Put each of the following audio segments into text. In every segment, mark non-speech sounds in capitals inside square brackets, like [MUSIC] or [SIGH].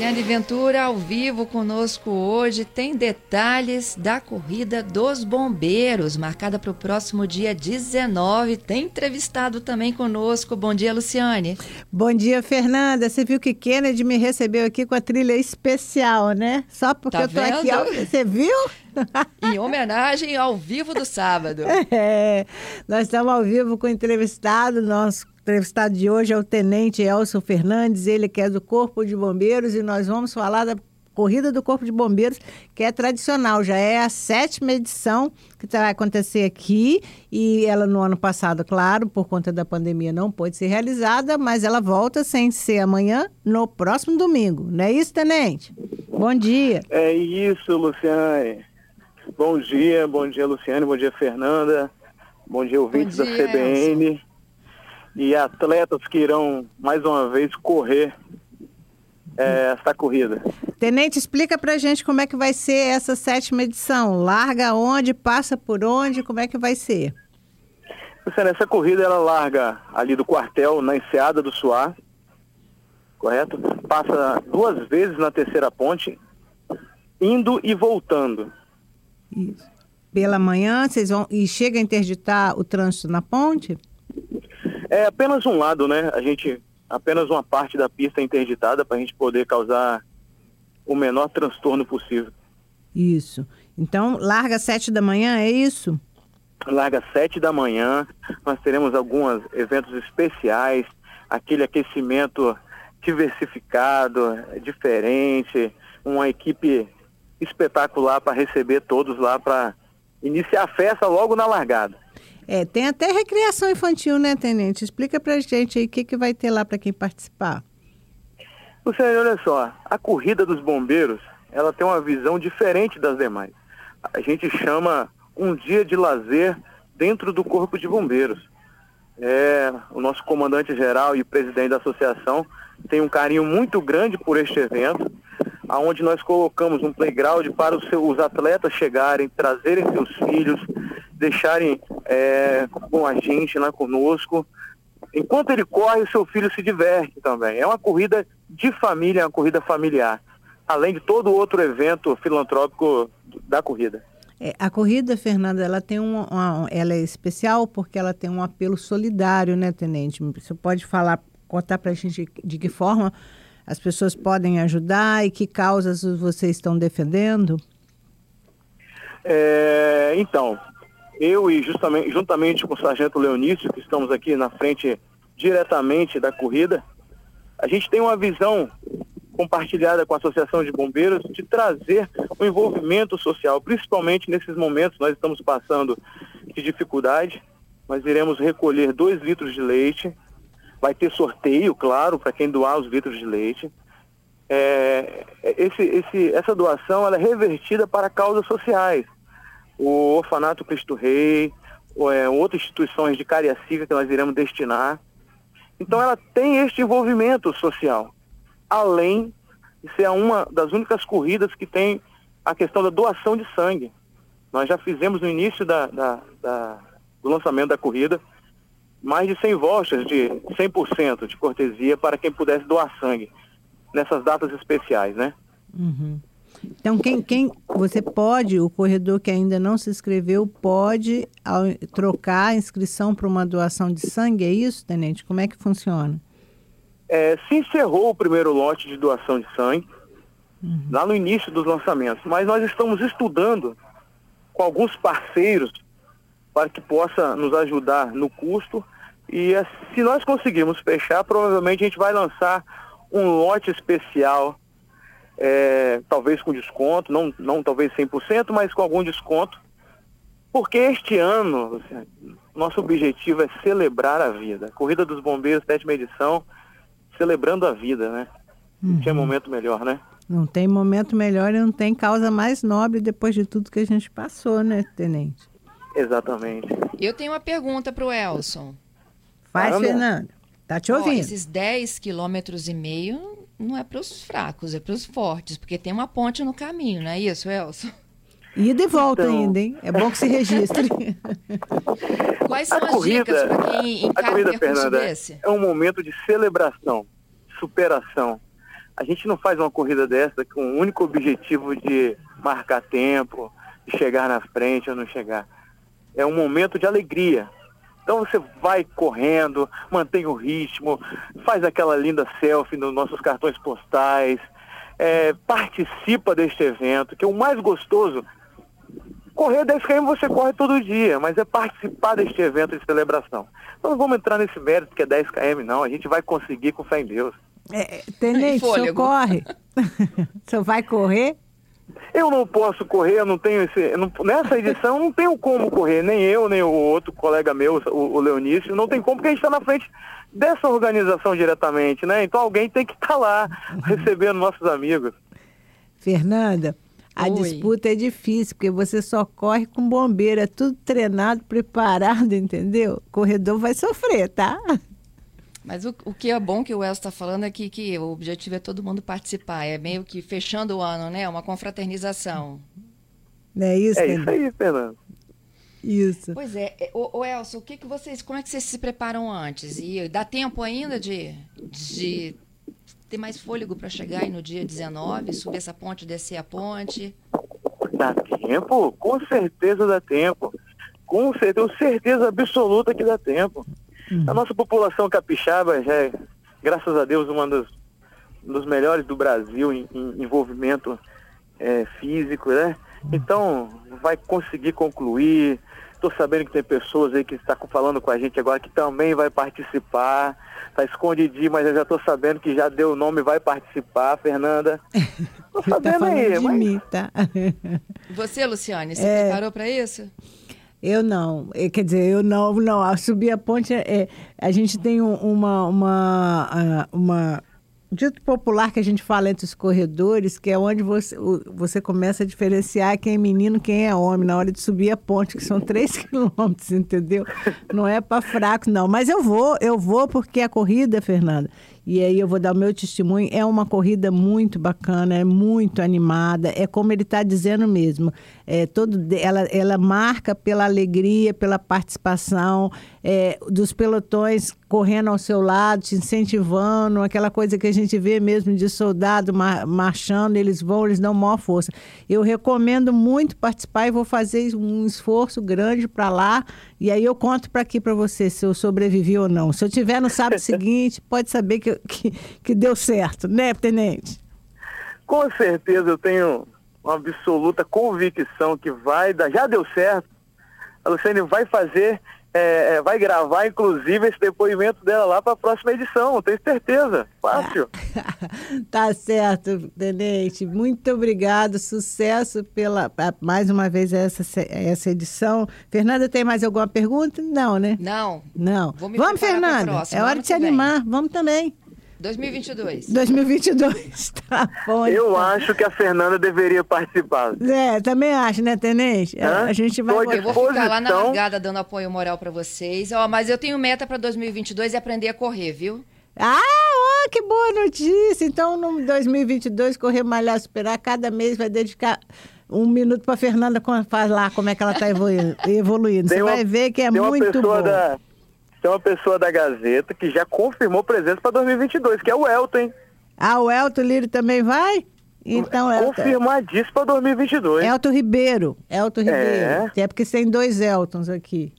Luciane Ventura ao vivo conosco hoje tem detalhes da corrida dos bombeiros, marcada para o próximo dia 19. Tem entrevistado também conosco. Bom dia, Luciane. Bom dia, Fernanda. Você viu que Kennedy me recebeu aqui com a trilha especial, né? Só porque tá eu tô vendo? aqui. Ao... Você viu? [LAUGHS] em homenagem ao vivo do sábado. É, nós estamos ao vivo com o entrevistado, nosso entrevistado de hoje é o Tenente Elson Fernandes, ele que é do Corpo de Bombeiros, e nós vamos falar da Corrida do Corpo de Bombeiros, que é tradicional, já é a sétima edição que vai acontecer aqui, e ela no ano passado, claro, por conta da pandemia não pôde ser realizada, mas ela volta sem ser amanhã, no próximo domingo. Não é isso, Tenente? Bom dia. É isso, Luciane. Bom dia, bom dia, Luciane, bom dia, Fernanda, bom dia, ouvintes Bom da dia, CBN. Elson. E atletas que irão, mais uma vez, correr é, essa corrida. Tenente, explica pra gente como é que vai ser essa sétima edição. Larga onde, passa por onde, como é que vai ser? Essa corrida ela larga ali do quartel, na enseada do Suá, correto? Passa duas vezes na terceira ponte, indo e voltando. Isso. Pela manhã, vocês vão. E chega a interditar o trânsito na ponte? É apenas um lado, né? A gente, apenas uma parte da pista é interditada para a gente poder causar o menor transtorno possível. Isso. Então, larga às sete da manhã, é isso? Larga às sete da manhã, nós teremos alguns eventos especiais, aquele aquecimento diversificado, diferente, uma equipe espetacular para receber todos lá para iniciar a festa logo na largada. É, tem até recreação infantil, né, Tenente? Explica pra gente aí o que, que vai ter lá para quem participar. Luciane, olha só, a corrida dos bombeiros, ela tem uma visão diferente das demais. A gente chama um dia de lazer dentro do corpo de bombeiros. É, o nosso comandante geral e presidente da associação tem um carinho muito grande por este evento, aonde nós colocamos um playground para os, seus, os atletas chegarem, trazerem seus filhos, deixarem é, com a gente lá conosco. Enquanto ele corre, o seu filho se diverte também. É uma corrida de família, é uma corrida familiar, além de todo outro evento filantrópico da corrida. É, a corrida, Fernanda, ela tem um, uma, ela é especial porque ela tem um apelo solidário, né, Tenente? Você pode falar, contar para a gente de, de que forma as pessoas podem ajudar e que causas vocês estão defendendo? É, então, eu e justamente, juntamente com o Sargento Leonício, que estamos aqui na frente diretamente da corrida, a gente tem uma visão compartilhada com a Associação de Bombeiros de trazer o um envolvimento social, principalmente nesses momentos nós estamos passando de dificuldade. Nós iremos recolher dois litros de leite, vai ter sorteio, claro, para quem doar os litros de leite. É, esse, esse, essa doação é revertida para causas sociais. O Orfanato Cristo Rei, ou, é, outras instituições de Cariacica que nós iremos destinar. Então ela tem este envolvimento social, além de ser uma das únicas corridas que tem a questão da doação de sangue. Nós já fizemos no início da, da, da, do lançamento da corrida mais de 100 vouchers de 100% de cortesia para quem pudesse doar sangue nessas datas especiais, né? Uhum. Então, quem, quem você pode, o corredor que ainda não se inscreveu, pode ao, trocar a inscrição para uma doação de sangue, é isso, Tenente? Como é que funciona? É, se encerrou o primeiro lote de doação de sangue, uhum. lá no início dos lançamentos, mas nós estamos estudando com alguns parceiros para que possa nos ajudar no custo e eh, se nós conseguirmos fechar, provavelmente a gente vai lançar um lote especial é, talvez com desconto, não, não talvez 100%, mas com algum desconto, porque este ano, nosso objetivo é celebrar a vida. A Corrida dos Bombeiros, sétima edição, celebrando a vida, né? Não Uhum. tinha momento melhor, né? Não tem momento melhor e não tem causa mais nobre depois de tudo que a gente passou, né, Tenente? Exatamente. Eu tenho uma pergunta para o Elson. Faz. Fernanda. Tá te Ó, ouvindo. esses 10 quilômetros e meio não é para os fracos, é para os fortes, porque tem uma ponte no caminho, não é isso, Elson? Ida e volta Então- ainda, hein? É bom que se registre. [LAUGHS] Quais são A as corrida, dicas para quem encara um corrida, percurso Fernanda, desse? é um momento de celebração, superação. A gente não faz uma corrida dessa com o único objetivo de marcar tempo, de chegar na frente ou não chegar. É um momento de alegria. Então você vai correndo, mantém o ritmo, faz aquela linda selfie nos nossos cartões postais, é, participa deste evento, que é o mais gostoso. Correr 10 km você corre todo dia, mas é participar deste evento de celebração. Então não vamos entrar nesse mérito que é 10 km, não. A gente vai conseguir com fé em Deus. É, tenente, o senhor corre? [LAUGHS] o senhor vai correr? Eu não posso correr, eu não tenho esse. não- nessa edição eu não tenho como correr, nem eu, nem o outro colega meu, o, o Leonício, não tem como, porque a gente está na frente dessa organização diretamente, né? Então alguém tem que estar lá [LAUGHS] recebendo nossos amigos. Fernanda, a Oi. disputa é difícil, porque você só corre com bombeiro, é tudo treinado, preparado, [LAUGHS] entendeu? O corredor vai sofrer, tá? Mas o, o que é bom que o Elson está falando é que, que o objetivo é todo mundo participar. É meio que fechando o ano, né? Uma confraternização. Não é isso, É isso aí, Fernando. Isso. Pois é, é, ô, ô Elson, o que, que vocês, como é que vocês se preparam antes? E dá tempo ainda de, de ter mais fôlego para chegar aí no dia 19, subir essa ponte, descer a ponte? Dá tempo? Com certeza dá tempo. Com certeza, tenho certeza absoluta que dá tempo. A nossa população capixaba já é, graças a Deus, uma das, dos melhores do Brasil em, em envolvimento é, físico, né? Então, vai conseguir concluir. Estou sabendo que tem pessoas aí que estão falando com a gente agora que também vai participar. Está escondidinho, mas eu já estou sabendo que já deu o nome e vai participar, Fernanda. [LAUGHS] Estou Tá sabendo falando aí, de mas... mim, tá? Você, Luciane, [LAUGHS] se É. preparou para isso? Eu não, Eh, quer dizer, eu não, não. Subir a ponte, é, a gente tem um- uma, uma, ah, uma dito popular que a gente fala entre os corredores, que é onde você, você começa a diferenciar quem é menino, quem é homem, na hora de subir a ponte, que são [LAUGHS] três quilômetros, entendeu? Não é para fraco, não. Mas eu vou, eu vou porque a corrida, Fernanda, e aí eu vou dar o meu testemunho, é uma corrida muito bacana, é muito animada, é como ele está dizendo mesmo. É, todo, ela, ela marca pela alegria, pela participação é, dos pelotões correndo ao seu lado, te incentivando, aquela coisa que a gente vê mesmo de soldado mar- marchando, eles vão, eles dão maior força. Eu recomendo muito participar e vou fazer um esforço grande para lá. E aí eu conto para aqui para você se eu sobrevivi ou não. Se eu tiver no sábado [LAUGHS] seguinte, pode saber que, [LAUGHS] que, que deu certo, né, tenente? Com certeza eu tenho uma absoluta convicção que vai dar. Já deu certo. A Luciane vai fazer, é, é, vai gravar, inclusive, esse depoimento dela lá para a próxima edição. Tenho certeza. Fácil. [LAUGHS] tá certo, tenente. Muito obrigado. Sucesso pela mais uma vez essa, essa edição. Fernanda, tem mais alguma pergunta? Não, né? Não. Não. Vamos, Fernanda. É hora de se vem. animar. Vamos também. 2022. 2022. [LAUGHS] Tá bom. Eu então. acho que a Fernanda deveria participar. É, também acho, né, tenente? É, Hã? A gente vai. Eu vou ficar lá na largada dando apoio moral para vocês. Ó, mas eu tenho meta para 2022 e aprender a correr, viu? Ah, ó, que boa notícia! Então, no 2022, Correr Malhar Superar, cada mês vai dedicar um minuto para Fernanda faz lá como é que ela está [LAUGHS] evoluindo. Você uma- vai ver que é tem uma muito pessoa bom. Da, tem uma pessoa da Gazeta que já confirmou presença para 2022, que é o Elton, hein? Ah, o Elton Lírio também vai? Então, Elton, Confirmadíssimo para 2022. Elton Ribeiro. Elton É. Ribeiro. É porque tem dois Eltons aqui.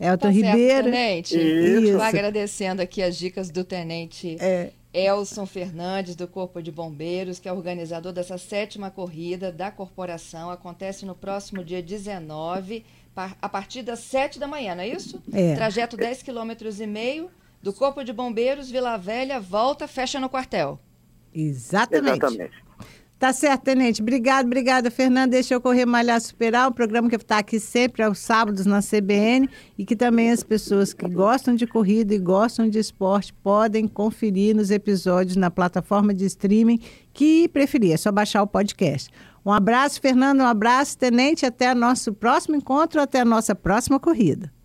Elton Tá certo, Ribeiro. tenente. Isso. Tô agradecendo aqui as dicas do tenente É. Elson Fernandes, do Corpo de Bombeiros, que é organizador dessa sétima corrida da corporação. Acontece no próximo dia 19, pa- a partir das 7 da manhã, não é isso? É. Trajeto 10 km e meio do Corpo de Bombeiros, Vila Velha, volta, fecha no quartel. Exatamente. Exatamente. Tá certo, tenente. Obrigado, obrigada, Fernanda. Deixa eu correr malhar superar, um programa que está aqui sempre aos sábados na CBN e que também as pessoas que gostam de corrida e gostam de esporte podem conferir nos episódios na plataforma de streaming que preferir. É só baixar o podcast. Um abraço, Fernanda. Um abraço, tenente. Até o nosso próximo encontro, até a nossa próxima corrida.